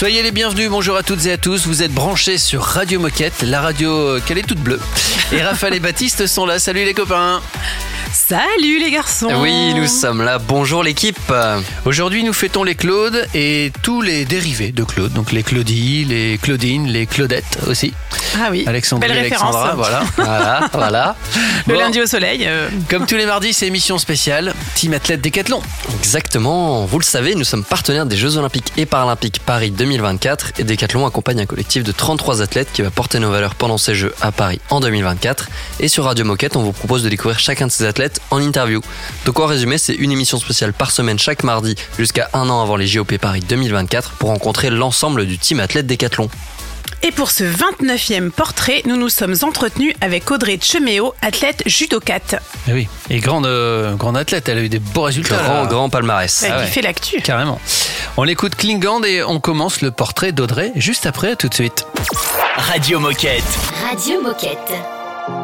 Soyez les bienvenus, bonjour à toutes et à tous. Vous êtes branchés sur Radio Moquette, la radio euh, qu'elle est toute bleue. Et Raphaël et Baptiste sont là. Salut les copains. Salut les garçons Oui, nous sommes là. Bonjour l'équipe Aujourd'hui, nous fêtons les Claudes et tous les dérivés de Claude. Donc les Claudie, les Claudine, les Claudettes aussi. Ah oui, Alexandrie, belle référence. Alexandra, voilà. Voilà, voilà. Le Bon. lundi au soleil. euh, Comme tous les mardis, c'est émission spéciale Team Athlète Décathlon. Exactement. Vous le savez, nous sommes partenaires des Jeux Olympiques et Paralympiques Paris 2024 et Decathlon accompagne un collectif de 33 athlètes qui va porter nos valeurs pendant ces Jeux à Paris en 2024. Et sur Radio Moquette, on vous propose de découvrir chacun de ces athlètes en interview. Donc en résumé, c'est une émission spéciale par semaine chaque mardi jusqu'à un an avant les JOP Paris 2024 pour rencontrer l'ensemble du team athlète Decathlon. Et pour ce 29e portrait, nous nous sommes entretenus avec Audrey Cheméo, athlète judokate, Eh oui. Et grande, euh, grande athlète, elle a eu des beaux résultats. Grand, là. grand palmarès. euh, Ah ouais. fait l'actu. Carrément. On l'écoute Klingand et on commence le portrait d'Audrey juste après, à tout de suite. Radio Moquette. Radio Moquette.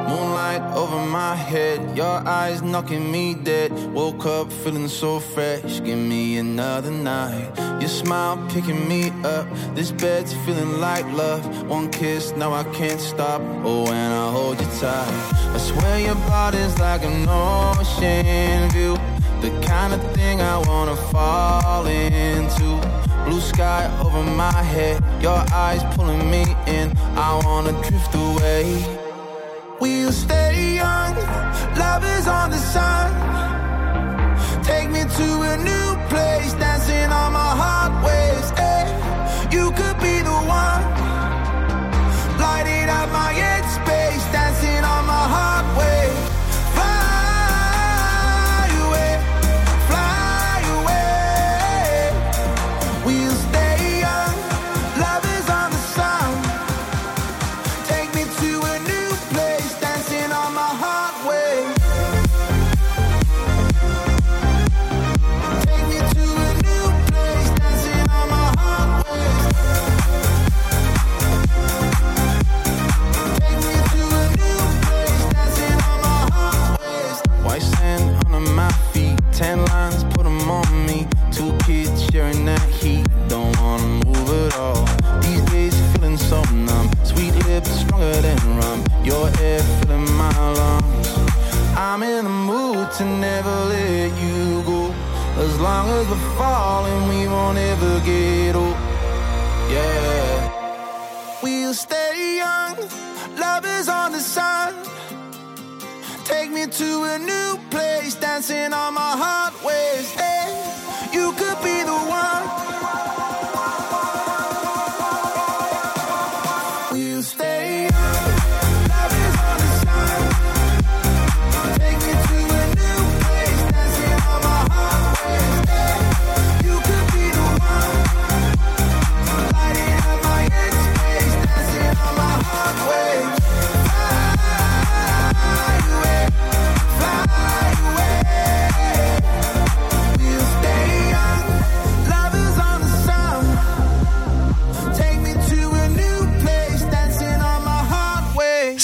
Moonlight over my head, your eyes knocking me dead. Woke up feeling so fresh, give me another night. Your smile picking me up, this bed's feeling like love. One kiss, now I can't stop. Oh, when I hold you tight, I swear your body's like an ocean view. The kind of thing I wanna fall into. Blue sky over my head, your eyes pulling me in. I wanna drift away. We'll stay young, lovers on the sun. Take me to a new place, dancing on my heart waves. eh. You could I'm in the mood to never let you go. As long as we're falling, we won't ever get old. Yeah. We'll stay young, Love is on the sun. Take me to a new place, dancing on my heart waves. Hey, you could be the one.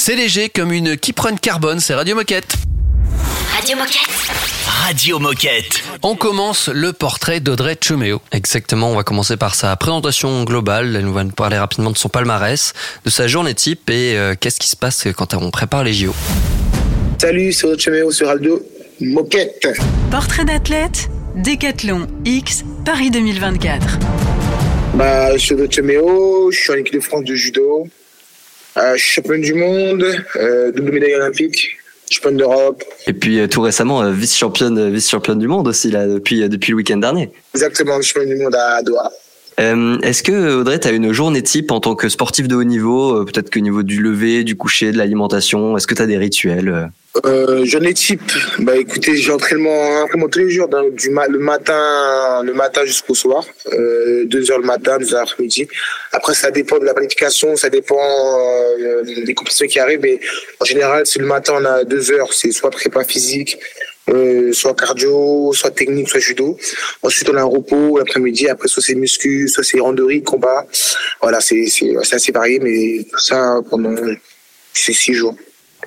C'est léger comme une Kiprun carbone, c'est Radio Moquette. Radio Moquette. Radio Moquette. On commence le portrait d'Audrey Chomeo. Exactement, on va commencer par sa présentation globale. Elle nous va nous parler rapidement de son palmarès, de sa journée type et euh, qu'est-ce qui se passe quand on prépare les JO. Salut, c'est Cheméo sur Radio Moquette. Portrait d'athlète, Décathlon X, Paris 2024. Bah, je suis Cheméo, je suis en équipe de France de judo. Euh, champion du monde, euh, double médaille olympique, champion d'Europe. Et puis euh, tout récemment, euh, vice-championne, vice-championne du monde aussi là depuis depuis le week-end dernier. Exactement, champion du monde à Doha. Est-ce que Audrey, tu as une journée type en tant que sportif de haut niveau, peut-être qu'au niveau du lever, du coucher, de l'alimentation, est-ce que tu as des rituels euh journée type, bah écoutez, j'ai entraînement, entraînement tous les jours, du ma- le matin, le matin jusqu'au soir, euh, heures le matin, deux heures l'après-midi. Après, ça dépend de la planification, ça dépend euh, des compétitions qui arrivent, mais en général, c'est le matin, on a deux heures, c'est soit prépa physique, euh, soit cardio, soit technique, soit judo. Ensuite, on a un repos l'après-midi. Après, soit c'est muscu, soit c'est randonnée, combat. Voilà, c'est assez varié, mais tout ça pendant ces six jours.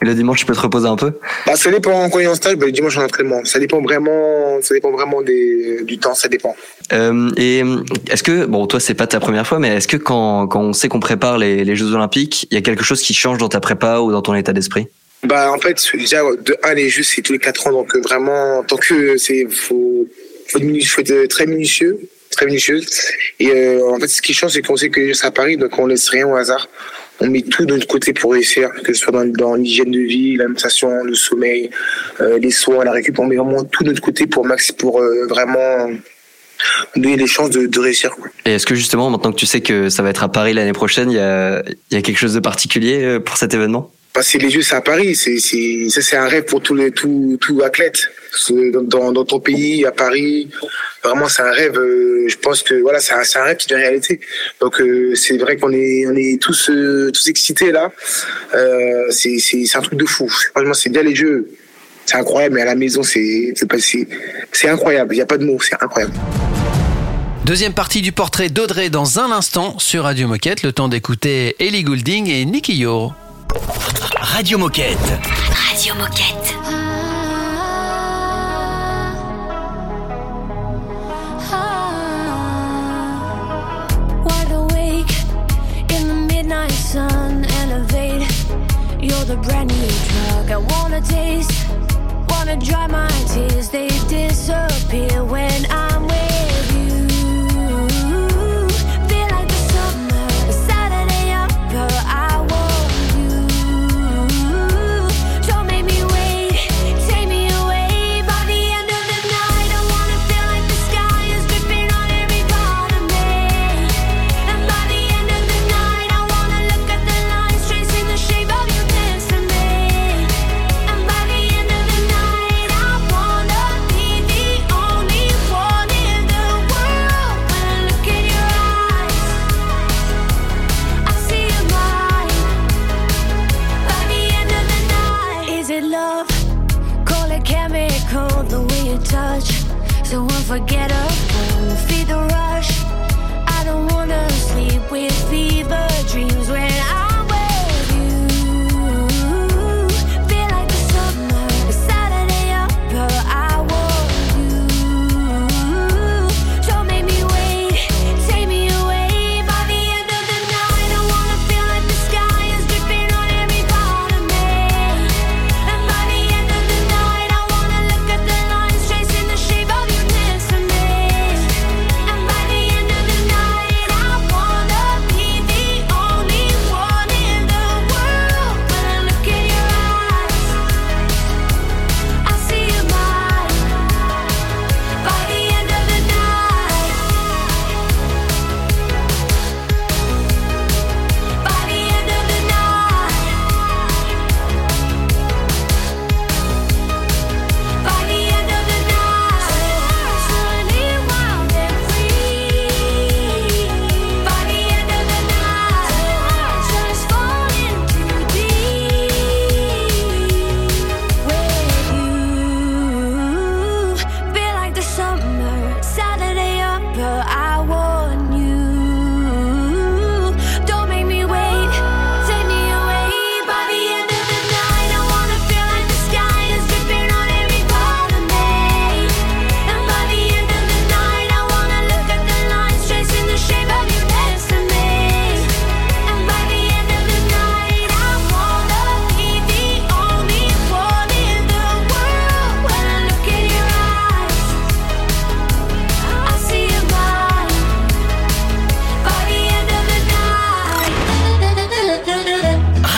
Et le dimanche, tu peux te reposer un peu? Bah, ça dépend quand il est en stage, bah, le dimanche en entraînement. Ça dépend vraiment, ça dépend vraiment des, du temps, ça dépend. Euh, et est-ce que, bon, toi, c'est pas ta première fois, mais est-ce que quand, quand on sait qu'on prépare les, les Jeux Olympiques, il y a quelque chose qui change dans ta prépa ou dans ton état d'esprit? Bah, en fait, déjà, de 1, les Jeux, c'est tous les 4 ans, donc euh, vraiment, tant que c'est, faut, faut, faut être très minutieux, très minutieuse. Et euh, en fait, ce qui change, c'est qu'on sait que c'est à Paris, donc on laisse rien au hasard. On met tout de notre côté pour réussir, que ce soit dans, l'hygiène de vie, l'alimentation, le sommeil, euh, les soins, la récup. On met vraiment tout de notre côté pour, max, euh, vraiment donner les chances de, réussir. Et est-ce que justement, maintenant que tu sais que ça va être à Paris l'année prochaine, il y a, il y a quelque chose de particulier euh, pour cet événement? Passer les Jeux, c'est à Paris. C'est, ça, c'est un rêve pour tous les, tout, tout athlète. Dans, dans, ton pays, à Paris, vraiment, c'est un rêve. euh, je pense que voilà, c'est un, un rêve qui devient réalité. Donc, euh, c'est vrai qu'on est, on est tous, euh, tous excités là. C'est, c'est, un truc de fou. Franchement, c'est bien les Jeux. C'est incroyable, mais à la maison, c'est, c'est incroyable. Il n'y a pas de mots, c'est incroyable. Deuxième partie du portrait d'Audrey dans un instant sur Radio Moquette. Le temps d'écouter Ellie Goulding et Nicky Yo. Radio Moquette. Radio Moquette. Wide awake in the midnight sun, elevate. You're the brand new drug I wanna taste. Wanna dry my tears, they disappear when I'm with It chemical, the way you touch, so unforgettable. Feed the rush. I don't wanna sleep with fever dreams when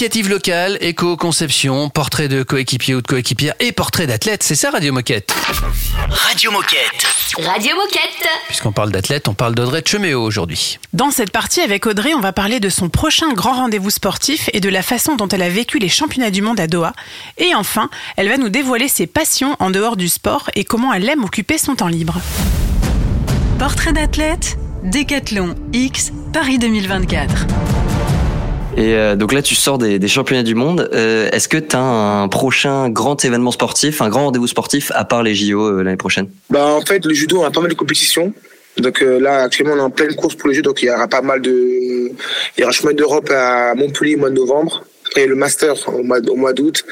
Initiative locale, éco-conception, portrait de coéquipier ou de coéquipière et portrait d'athlète, c'est ça Radio Moquette Radio Moquette. Radio Moquette. Puisqu'on parle d'athlète, on parle d'Audrey Cheméo aujourd'hui. Dans cette partie avec Audrey, on va parler de son prochain grand rendez-vous sportif et de la façon dont elle a vécu les championnats du monde à Doha. Et enfin, elle va nous dévoiler ses passions en dehors du sport et comment elle aime occuper son temps libre. Portrait d'athlète, Décathlon X, Paris 2024. Et euh, donc là, tu sors des, des championnats du monde. Euh, Est-ce que tu as un prochain grand événement sportif, un grand rendez-vous sportif à part les JO euh, l'année prochaine? Bah, en fait, le judo, on a pas mal de compétitions. Donc euh, là, actuellement, on est en pleine course pour le jeu. Donc il y aura pas mal de. Il y aura chemin d'Europe à Montpellier au mois de novembre. Après le Master au mois, au mois d'août.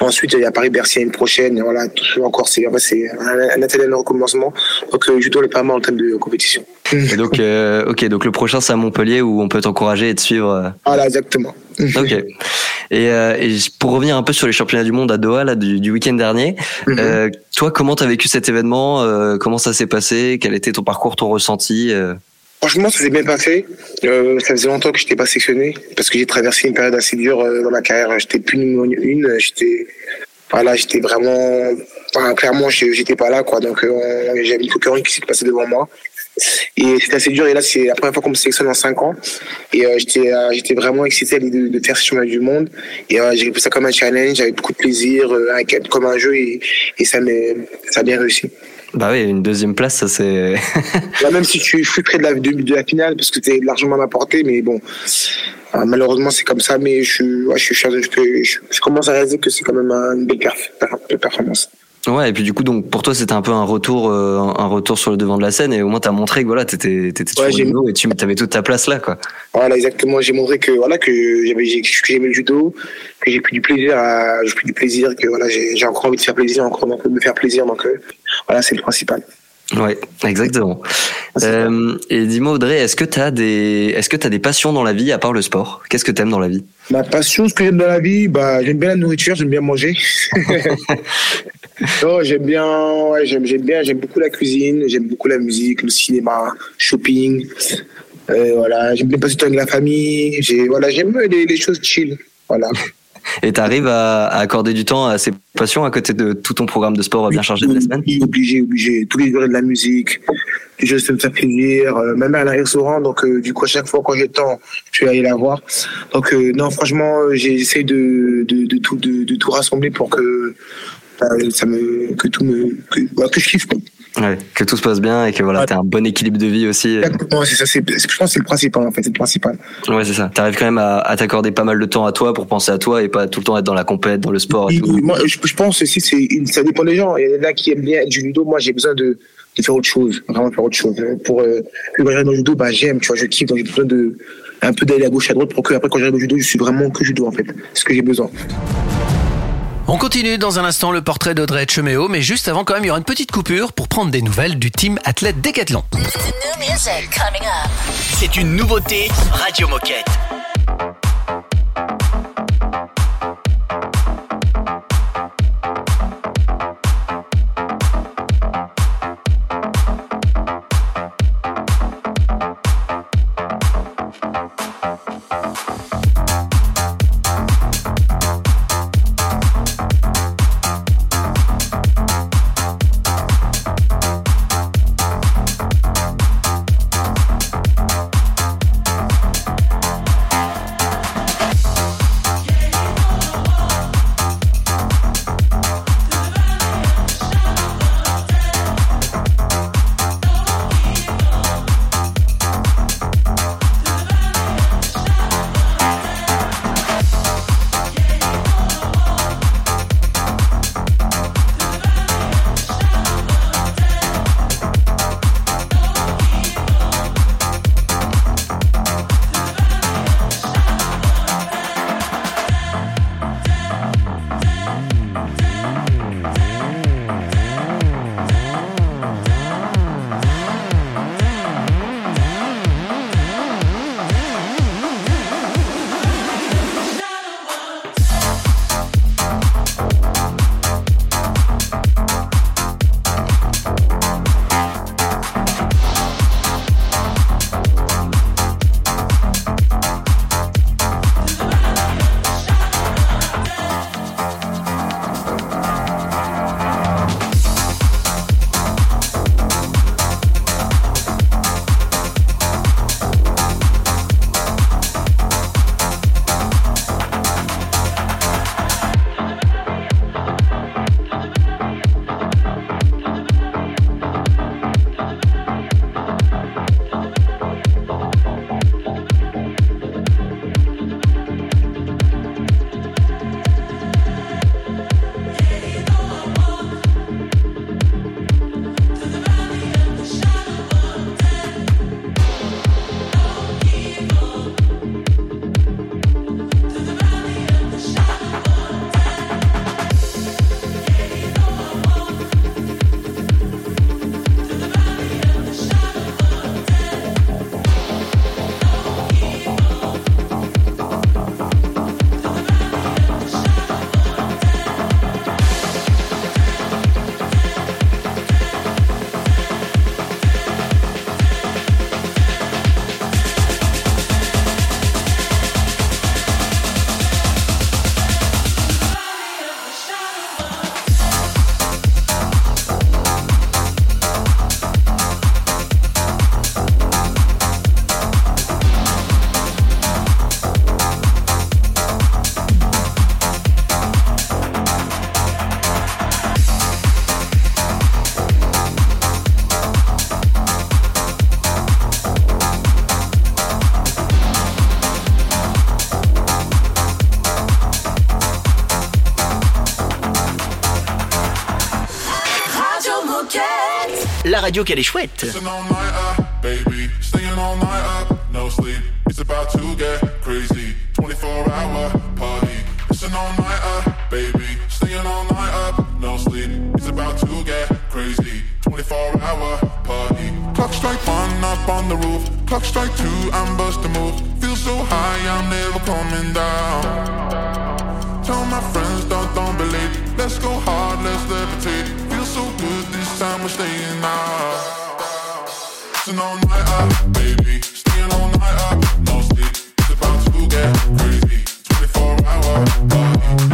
Ensuite, il y a Paris-Bercy l'année prochaine. Et voilà, encore, c'est en fait, c'est un, un atelier de recommencement. Donc euh, le judo, on est pas mal en termes de compétition. Et donc, euh, ok, donc le prochain c'est à Montpellier où on peut t'encourager et te suivre. euh. Voilà, exactement. Ok. Et, euh, et pour revenir un peu sur les championnats du monde à Doha là du, du week-end dernier, Mhm. euh, toi comment t'as vécu cet événement euh, Comment ça s'est passé? Quel était ton parcours, ton ressenti Franchement, ça s'est bien passé. Euh, ça faisait longtemps que je n'étais pas sélectionné parce que j'ai traversé une période assez dure euh, dans ma carrière. J'étais plus une. J'étais, voilà, j'étais vraiment, clairement, j'ai- j'étais pas là, quoi. Donc, euh, concurrence qui s'est passée devant moi. Et c'était assez dur. Et là, c'est la première fois qu'on me sélectionne en cinq ans. Et euh, j'étais, euh, j'étais vraiment excité à l'idée de, faire ce chemin du monde. Et j'ai pris ça comme un challenge. J'avais beaucoup de plaisir, avec- comme un jeu, et, et ça, ça a bien réussi. Bah oui, une deuxième place, ça c'est. Là, même si je suis, près de la, de, de la finale, parce que c'était largement à ma portée, mais bon, euh, malheureusement, c'est comme ça, mais je, ouais, je, je, je, je, commence à réaliser que c'est quand même une belle performance. Ouais, et puis du coup, donc pour toi, c'était un peu un retour, euh, un retour sur le devant de la scène, et au moins t'as montré que voilà, t'étais, t'étais Ouais, sur le niveau et tu avais toute ta place là, quoi. Voilà, exactement. J'ai montré que voilà que j'avais j'ai- que j'aimais le judo, que j'ai pris du plaisir, à, j'ai pris du plaisir, que voilà j'ai j'ai encore envie de faire plaisir, encore envie de me faire plaisir. Donc euh, voilà, c'est le principal. Ouais, exactement. Euh, et dis-moi Audrey, est-ce que t'as des, est-ce que des passions dans la vie à part le sport? Qu'est-ce que t'aimes dans la vie? Ma passion, ce que j'aime dans la vie, bah j'aime bien la nourriture, j'aime bien manger. non, j'aime bien, ouais, j'aime j'aime bien, j'aime beaucoup la cuisine, j'aime beaucoup la musique, le cinéma, shopping. Euh, voilà, j'aime bien passer du temps avec la famille. J'ai voilà, j'aime les, les choses chill. Voilà. Et t'arrives à, à accorder du temps à ces passions à côté de tout ton programme de sport bien chargé de la semaine? Obligé, obligé. Tous les jours, a de la musique, qui me faire plaisir, euh, même à un restaurant. Donc, euh, du coup, à chaque fois, quand j'ai le temps, je vais aller la voir. Donc, euh, non, franchement, euh, j'essaie de, de, de, tout, de, de tout rassembler pour que, euh, ça me, que tout me, que, voilà, que je kiffe. Ouais, que tout se passe bien et que voilà, t'as un bon équilibre de vie aussi. Exactement, c'est ça, c'est, je pense que c'est le principal, en fait, c'est le principal. Ouais, c'est ça. T'arrives quand même à, à t'accorder pas mal de temps à toi pour penser à toi et pas tout le temps être dans la compète, dans le sport et Et tout. Moi, je, je pense aussi, c'est, une- ça dépend des gens. Il y en a qui aiment bien du judo. Moi, j'ai besoin de, de faire autre chose, vraiment faire autre chose. Pour, euh, quand j'arrive dans le judo, bah, j'aime, tu vois, je kiffe, donc j'ai besoin de, un peu d'aller à gauche, à droite pour que, après, quand j'arrive au judo, je suis vraiment que judo, en fait. C'est ce que j'ai besoin. On continue dans un instant le portrait d'Audrey Cheméo, mais juste avant quand même, il y aura une petite coupure pour prendre des nouvelles du team athlète Décathlon. C'est une nouveauté Radio Moquette. Crazy. 24 hour party. Clock strike one up on the roof. Clock strike two, I'm busting move. Feel so high, I'm never coming down. Tell my friends, don't, don't believe. Let's go hard, let's levitate. Time, we're staying out. Listen all night up, baby. Staying all night up, no sleep. It's about to get crazy. 24 hour party.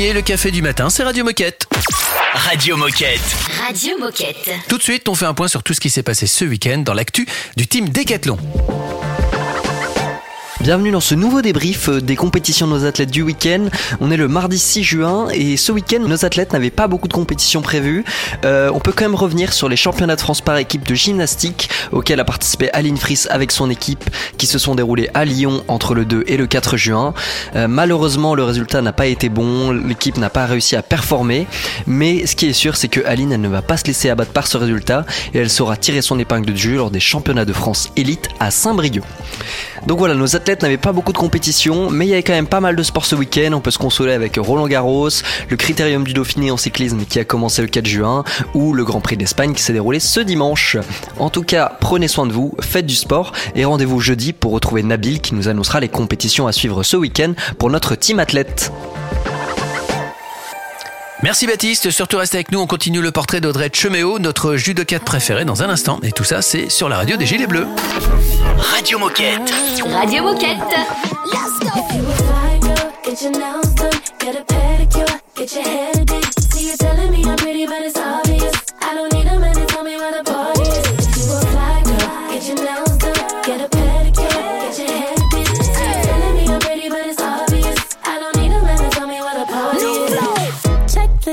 Le café du matin, c'est Radio Moquette. Radio Moquette. Radio Moquette. Tout de suite, on fait un point sur tout ce qui s'est passé ce week-end dans l'actu du team Décathlon. Bienvenue dans ce nouveau débrief euh, des compétitions de nos athlètes du week-end. On est le mardi 6 juin et ce week-end, nos athlètes n'avaient pas beaucoup de compétitions prévues. Euh, on peut quand même revenir sur les championnats de France par équipe de gymnastique auxquels a participé Aline Fris avec son équipe qui se sont déroulés à Lyon entre le 2 et le 4 juin. Euh, malheureusement, le résultat n'a pas été bon, l'équipe n'a pas réussi à performer, mais ce qui est sûr, c'est que Aline, elle ne va pas se laisser abattre par ce résultat et elle saura tirer son épingle de jeu lors des championnats de France élite à Saint-Brieuc. Donc voilà, nos athlètes n'avaient pas beaucoup de compétitions, mais il y avait quand même pas mal de sports ce week-end. On peut se consoler avec Roland Garros, le Critérium du Dauphiné en cyclisme qui a commencé le 4 juin, ou le Grand Prix d'Espagne qui s'est déroulé ce dimanche. En tout cas, prenez soin de vous, faites du sport et rendez-vous jeudi pour retrouver Nabil qui nous annoncera les compétitions à suivre ce week-end pour notre team athlète. Merci Baptiste, surtout restez avec nous, on continue le portrait d'Audrey Cheméo, notre judocate préférée dans un instant. Et tout ça, c'est sur la radio des Gilets Bleus. Radio Moquette. Radio Moquette. If you a fly girl, get your nails done, get a pedicure, get your hair did. See you telling me I'm pretty, but it's obvious.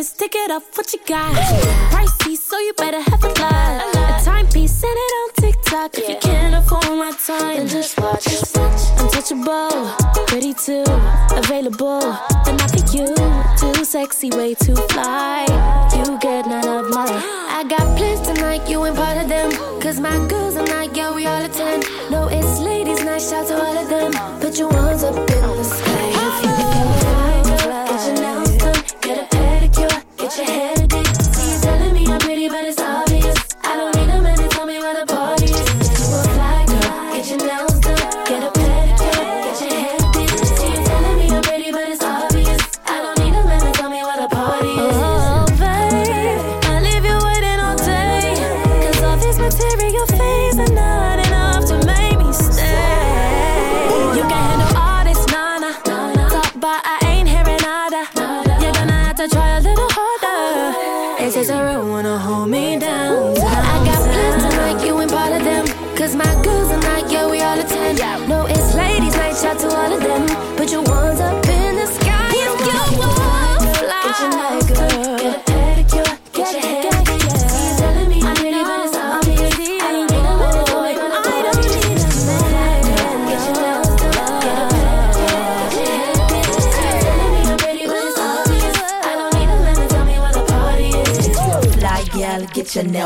Checklist, tick it off, what you got? Pricey, so you better have a lot. A timepiece, send it on TikTok. If you can't afford my time, then just watch. Untouchable, pretty too, available, but not for you. Too sexy, way too fly. You get none of my. I got plans tonight, you ain't part of them. Cause my girls are not, yeah, we all attend. No, it's ladies' night, shout to all of them. Put your ones up in the sky. Your hair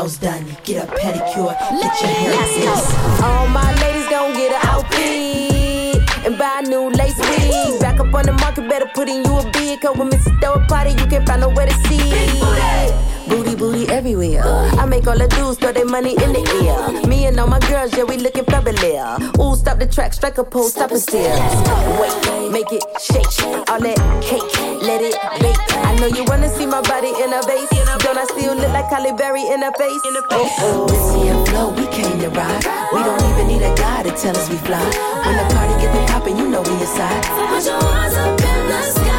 nails done, get a pedicure, get your hair Let's go. All my ladies gon' get a outfit and buy new lace wig. Back up on the market, better put in you a bid. Cause when Mrs. Throw a party, you can find nowhere to see. Booty, booty everywhere. I make all the dudes throw their money in the air in all my girls, yeah, we looking fabulous. Ooh, stop the track, strike a pose, stop and steal. Wait, make it shake, all that cake, let it bake. I know you wanna see my body in a vase. Don't I still look like Halle Berry in a oh, face? Oh, oh. This here flow, we came to ride. We don't even need a guy to tell us we fly. When the party get the poppin', you know we inside. Put your arms up in the sky.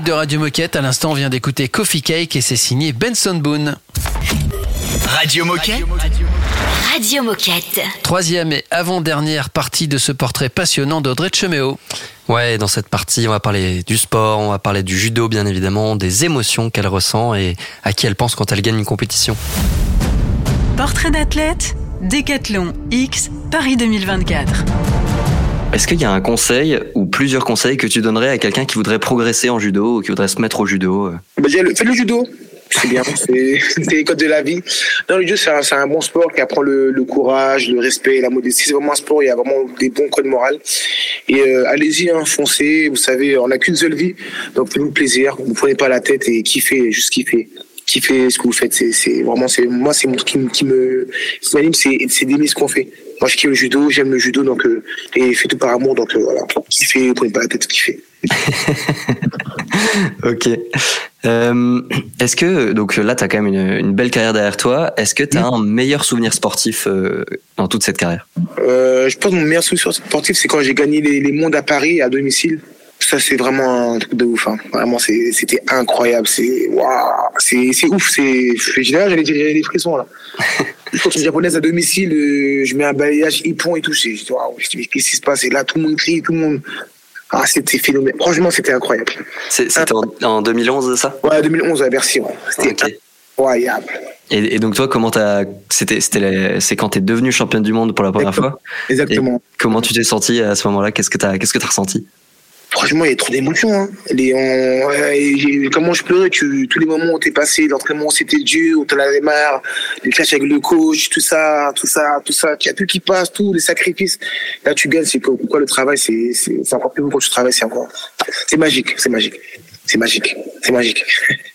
de Radio Moquette. À l'instant, on vient d'écouter Coffee Cake et c'est signé Benson Boone. Radio Moquette. Radio Moquette. Troisième et avant-dernière partie de ce portrait passionnant d'Audrey Cheméo. Ouais, dans cette partie, on va parler du sport, on va parler du judo bien évidemment, des émotions qu'elle ressent et à qui elle pense quand elle gagne une compétition. Portrait d'athlète, Décathlon X, Paris 2024. Est-ce qu'il y a un conseil ou plusieurs conseils que tu donnerais à quelqu'un qui voudrait progresser en judo ou qui voudrait se mettre au judo euh bah, le, Fais le judo c'est bien, c'est les codes de la vie. Non, le judo, c'est un, un, bon sport qui apprend le, le courage, le respect, la modestie. C'est vraiment un sport, il y a vraiment des bons codes moraux. Et euh, allez-y, hein, foncez, vous savez, on n'a qu'une seule vie. Donc faites-nous plaisir, vous ne prenez pas la tête et kiffez, juste kiffez. Kiffez ce que vous faites. C'est vraiment, moi, c'est qui, qui me, qui m'anime, c'est d'aimer ce qu'on fait. Moi, je kiffe le judo, j'aime le judo, donc euh, et faites tout par amour, donc euh, voilà. Kiffez, ne prenez pas la tête, kiffez. Ok. Euh, Est-ce que, donc là, tu as quand même une, une belle carrière derrière toi. Est-ce que tu as un meilleur souvenir sportif euh, dans toute cette carrière? Euh, je pense que mon meilleur souvenir sportif, c'est quand j'ai gagné les, les mondes à Paris à domicile. Ça, c'est vraiment un truc de ouf. Hein. Vraiment, c'était incroyable. C'est waouh, c'est ouf. C'est, j'allais dire, des frissons là. Je contre une japonaise à domicile, euh, je mets un balayage hippon et tout. Je dis, waouh, je dis, mais qu'est-ce qui se passe? Et là, tout le monde crie, tout le monde. Ah, c'était phénoménal. Franchement, c'était incroyable. C'était en, en 2011, ça? Ouais, 2011 à Bercy. Ouais. C'était incroyable. et, et donc toi, comment t'as C'était, c'était, c'est quand t'es devenu championne du monde pour la première fois? Exactement. Et comment tu t'es senti à ce moment-là? Qu'est-ce que t'as, qu'est-ce que t'as ressenti? Franchement, il y a trop d'émotions. Hein. Les, on, comment je pleurais tu, Tous les moments où t'es passé, l'entraînement où c'était dur, où t'en avais marre, les clashs avec le coach, tout ça, tout ça, tout ça. Il y a tout qui passe, tous les sacrifices. Là, tu gagnes. C'est quoi, quoi le travail C'est c'est- c'est encore plus beau quand tu travailles. C'est encore. C'est magique. C'est magique. C'est magique. C'est magique.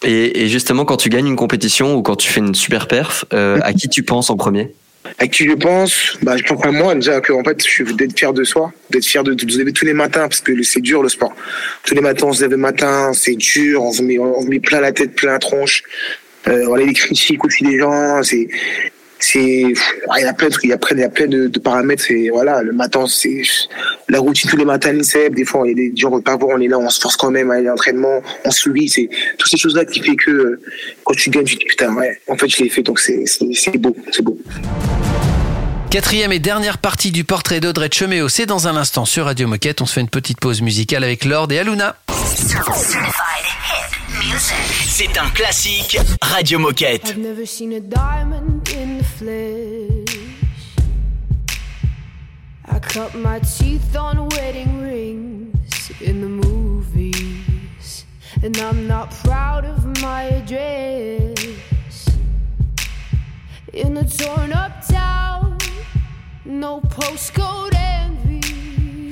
et, et justement, quand tu gagnes une compétition ou quand tu fais une super perf, euh, à qui tu penses en premier? À qui je pense bah, Je pense à moi déjà que en fait, je suis d'être fier de soi, d'être fier de, de se lever tous les matins parce que c'est dur le sport. Tous les matins, on se lève le matin, c'est dur, on se met, on met plein la tête, plein la tronche. Euh, voilà les critiques aussi des gens, c'est c'est il y a plein de il y a plein, il y a plein de, paramètres et voilà le matin c'est la routine tous les matins l'INSEP des fois il y a des gens qui pas voir on est là on se force quand même à aller à l'entraînement on se suit c'est toutes ces choses là qui fait que quand tu gagnes tu te dis putain ouais en fait je l'ai fait donc c'est c'est c'est beau c'est beau Quatrième et dernière partie du portrait d'Audrey Cheméo, c'est dans un instant sur Radio Moquette. On se fait une petite pause musicale avec Lord et Aluna. C'est un classique Radio Moquette. I've never seen a diamond in the flesh. I cut my teeth on wedding rings in the movies. And I'm not proud of my address. In a torn up town, no postcode envy.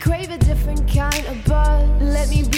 crave a different kind of buzz. Let me be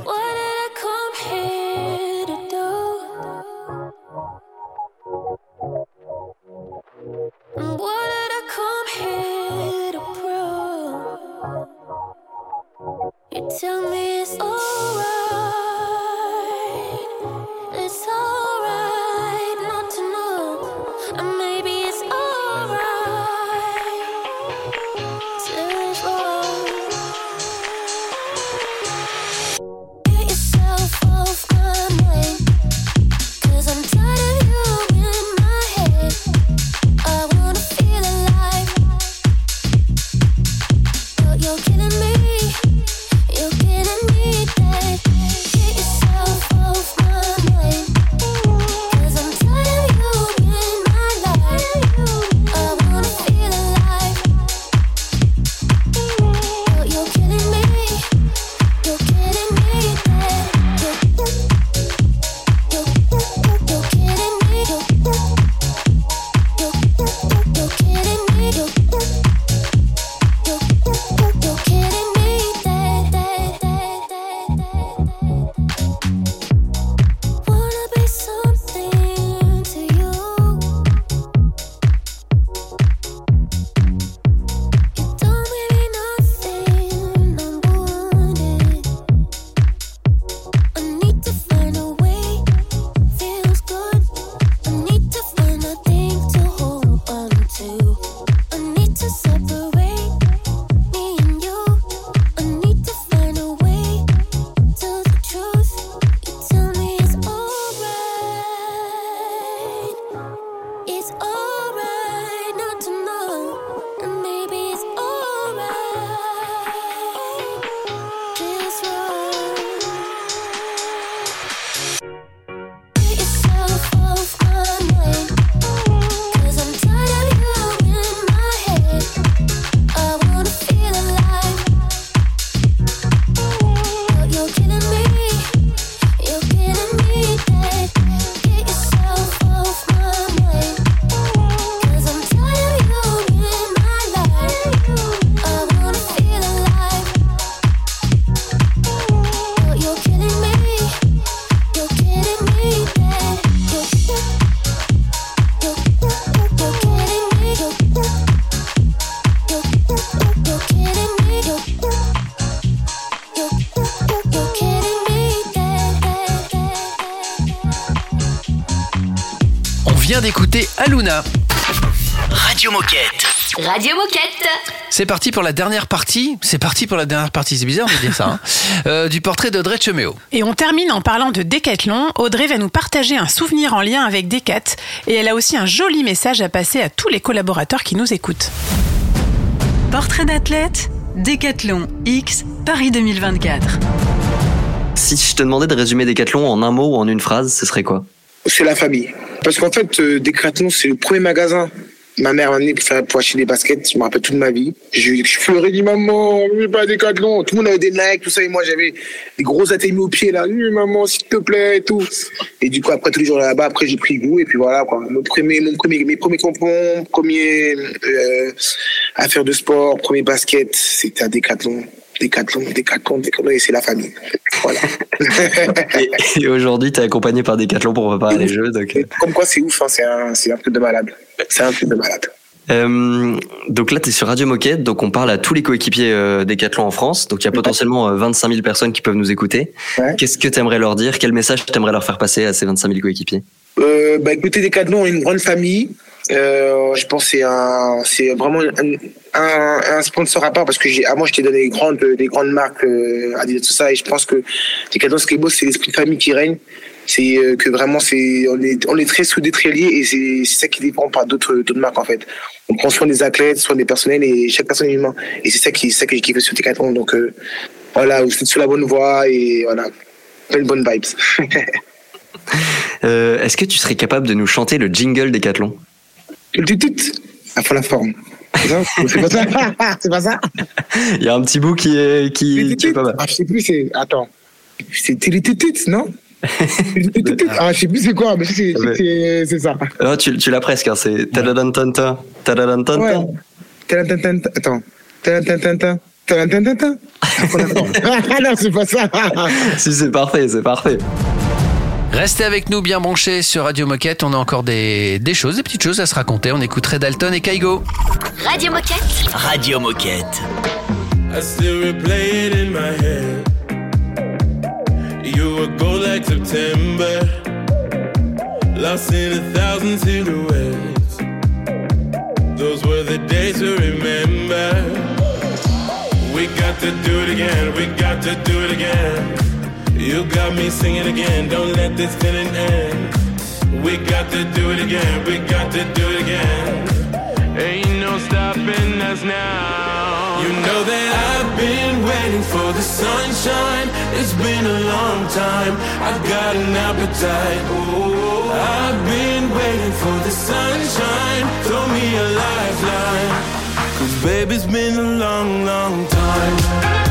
C'est parti pour la dernière partie. C'est parti pour la dernière partie. C'est bizarre de dire ça. hein. Euh, du portrait d'Audrey Cheméo. Et on termine en parlant de Décathlon. Audrey va nous partager un souvenir en lien avec Décat et elle a aussi un joli message à passer à tous les collaborateurs qui nous écoutent. Portrait d'athlète, Décathlon X, Paris 2024. Si je te demandais de résumer Decathlon en un mot ou en une phrase, ce serait quoi? C'est la famille. Parce qu'en fait, euh, Decathlon, c'est le premier magasin. Ma mère m'a amené pour, faire, pour acheter des baskets, je me rappelle toute ma vie. Je, je pleurais, dit maman, mais pas Decathlon. Tout le monde avait des Nike, tout ça, et moi j'avais des gros ateliers aux pieds là. Oui, maman, s'il te plaît, et tout. Et du coup, après tous les jours là-bas, après j'ai pris goût, et puis voilà, quoi. Mon premier, mes premiers tampons, premier euh, affaire de sport, premier basket, c'était à Decathlon. Decathlon, Decathlon, Decathlon, et c'est la famille. Voilà. Et, et aujourd'hui, t'es accompagné par Decathlon pour préparer les jeux. Donc, euh, Comme quoi, c'est ouf, hein, c'est un, c'est un truc de malade. C'est un truc de malade. Euh, donc là, tu es sur Radio Moquette, donc on parle à tous les coéquipiers euh, Decathlon en France. Donc il y a potentiellement euh, 25 000 personnes qui peuvent nous écouter. Qu'est-ce que tu aimerais leur dire? Quel message tu aimerais leur faire passer à ces 25 000 coéquipiers? Euh, bah, écoutez, Decathlon, on est une grande famille. Je pense que c'est vraiment un, un, un sponsor à part parce que j'ai, à moi, je t'ai donné des grandes, des grandes marques, euh, Adidas, tout ça, et je pense que Decathlon, ce qui est beau, c'est l'esprit de famille qui règne. C'est euh, que vraiment, c'est, on est, on est très soudés, très liés, et c'est, c'est ça qui dépend par d'autres, d'autres marques, en fait. On prend soin des athlètes, soin des personnels, et chaque personne est humain. Et c'est ça qui, c'est ça que j'ai kiffé sur Decathlon. Donc, euh, voilà, vous êtes sur la bonne voie, et voilà. Plein de bonnes vibes. Euh, Est-ce que tu serais capable de nous chanter le jingle Decathlon? Du tout, à fond la forme. C'est pas ça C'est pas ça Il y a un petit bout qui est, qui, qui est pas mal. Ah, je sais plus, c'est. Attends. C'est Télététit, non? Ah, je sais plus c'est quoi, mais c'est ça. Ah, tu tu l'as presque, hein, c'est tadadantanta, tadadantanta. Ouais. Tadantantanta. Attends. Tadantantanta. Tintin. Ah non, c'est pas ça. si, c'est parfait, c'est parfait. Restez avec nous bien branchés sur Radio Moquette. On a encore des, des choses, des petites choses à se raconter. On écouterait Dalton et Kaigo. Radio Moquette. Radio Moquette. I still replay it in my head. You were gold like September, lost in a thousand silhouettes. Those were the days to remember. We got to do it again, we got to do it again. You got me singing again, don't let this feeling end. We got to do it again, we got to do it again. Ain't no stopping us now. You know that I've been waiting for the sunshine. It's been a long time. I've got an appetite. Oh, I've been waiting for the sunshine. Throw me a lifeline. Cause baby, it's been a long, long time.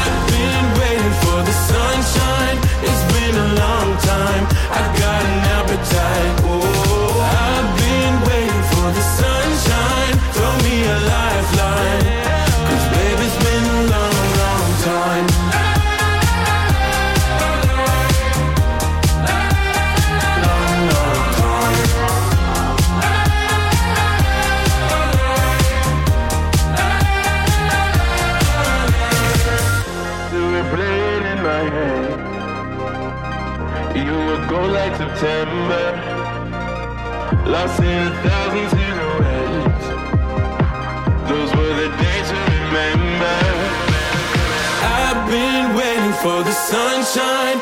sunshine. It's been a long time. I got an appetite. Oh, I've been waiting for the sunshine. Throw me a lifeline. Cause baby, it's been a long, long time. Long, long time. Still replay it in my head. You would go like September, lost in a thousand silhouettes. Those were the days to remember. I've been waiting for the sunshine.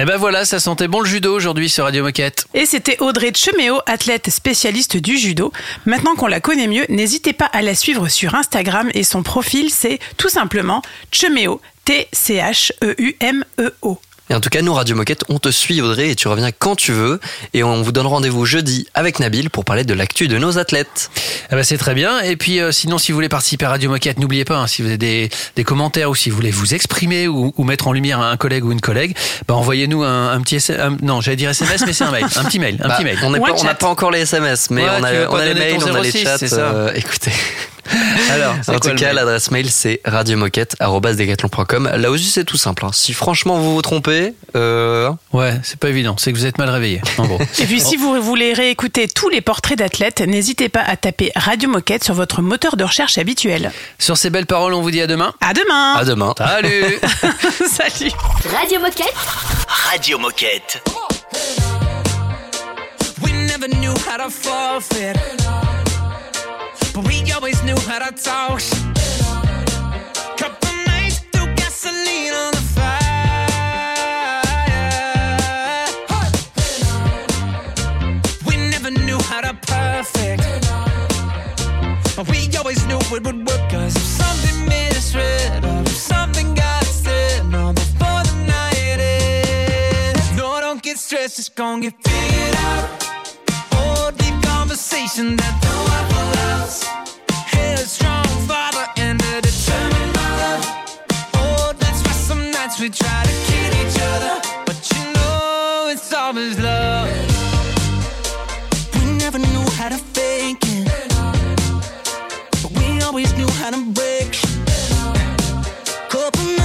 Et ben voilà, ça sentait bon le judo aujourd'hui sur Radio Moquette. Et c'était Audrey Cheméo, athlète spécialiste du judo. Maintenant qu'on la connaît mieux, n'hésitez pas à la suivre sur Instagram et son profil c'est tout simplement Cheméo, T-C-H-E-U-M-E-O. Et en tout cas, nous, Radio Moquette, on te suit, Audrey, et tu reviens quand tu veux. Et on vous donne rendez-vous jeudi avec Nabil pour parler de l'actu de nos athlètes. Eh ben c'est très bien. Et puis euh, sinon, si vous voulez participer à Radio Moquette, n'oubliez pas, hein, si vous avez des, des commentaires ou si vous voulez vous exprimer ou, ou mettre en lumière un collègue ou une collègue, bah, envoyez-nous un, un petit SMS. un- non, j'allais dire SMS, mais c'est un mail. Un petit mail. Un Bah, petit mail. On n'est pas- on n'a pas encore les SMS, mais Ouais, on a, on a les mails, on a les 06, chats. euh, écoutez. Alors, en tout cas, l'adresse mail c'est radiomoquette@decathlon.com. Là aussi, c'est tout simple. hein. Si franchement vous vous trompez, euh, Ouais, c'est pas évident. C'est que vous êtes mal réveillé. En gros. Et puis si vous voulez réécouter tous les portraits d'athlètes, n'hésitez pas à taper Radio Moquette sur votre moteur de recherche habituel. Sur ces belles paroles, on vous dit à demain. À demain à demain. Salut Salut Radio Moquette. Radio Moquette. We never knew how to forfeit. But we always knew how to talk. Couple nights threw gasoline on the fire. We never knew how to perfect. But we always knew it would work. If something made us or if something got us said, no, before the night ends. No, don't get stressed, it's gonna get figured out. Conversation that don't have a louse. Headstrong father and a determined mother. Oh, that's why some nights we try to kill each other. But you know it's always love. We never knew how to fake it. But we always knew how to break shit. Couple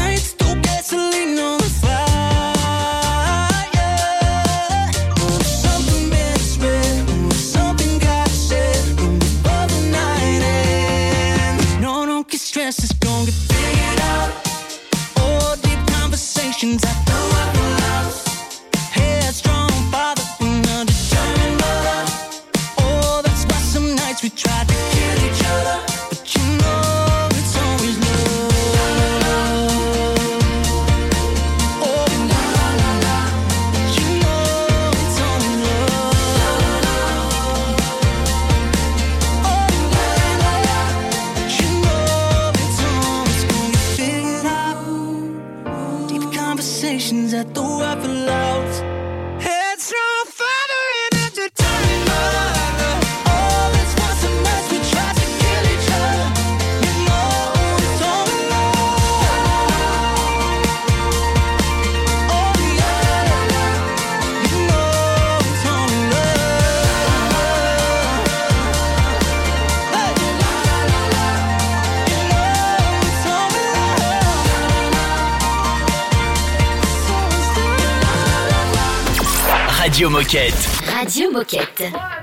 Radio Moquette.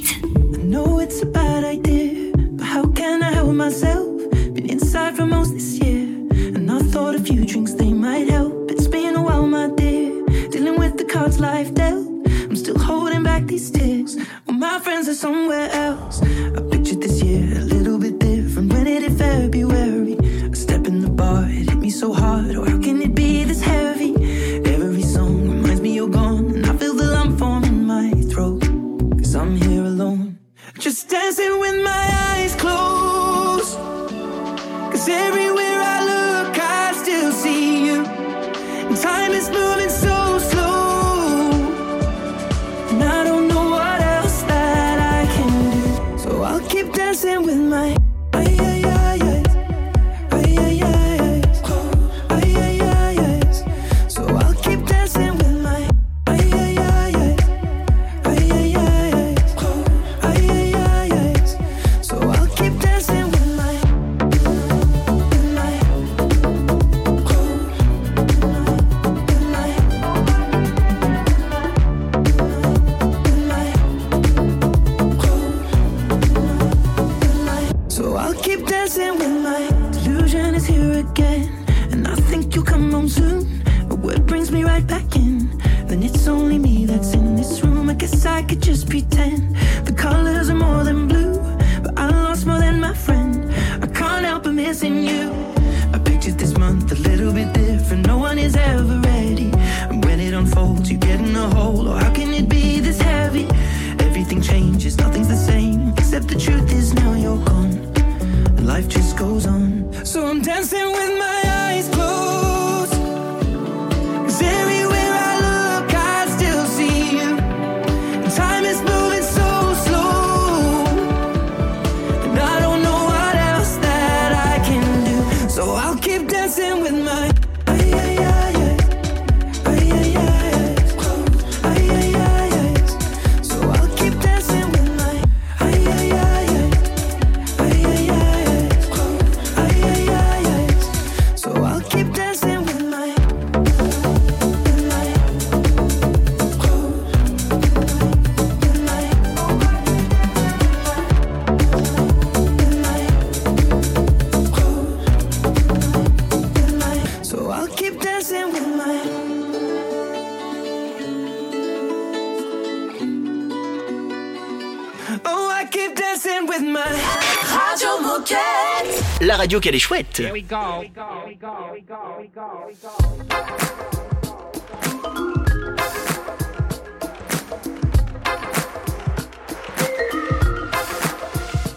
radio qu'elle est chouette.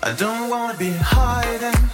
I don't wanna be hiding.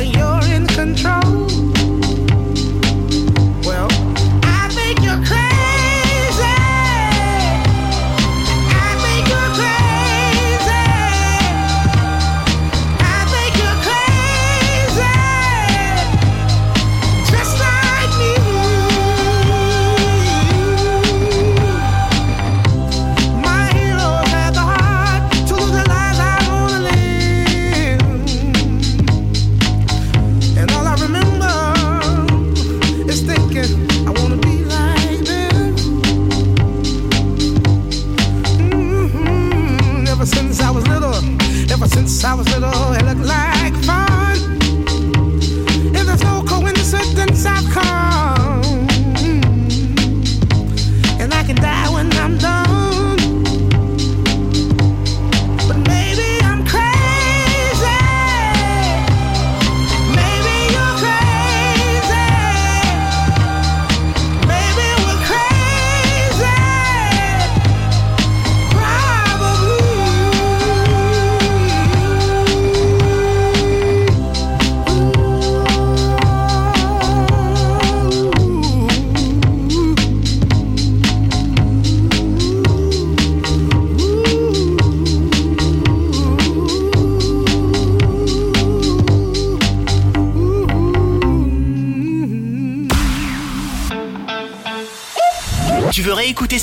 you're in control.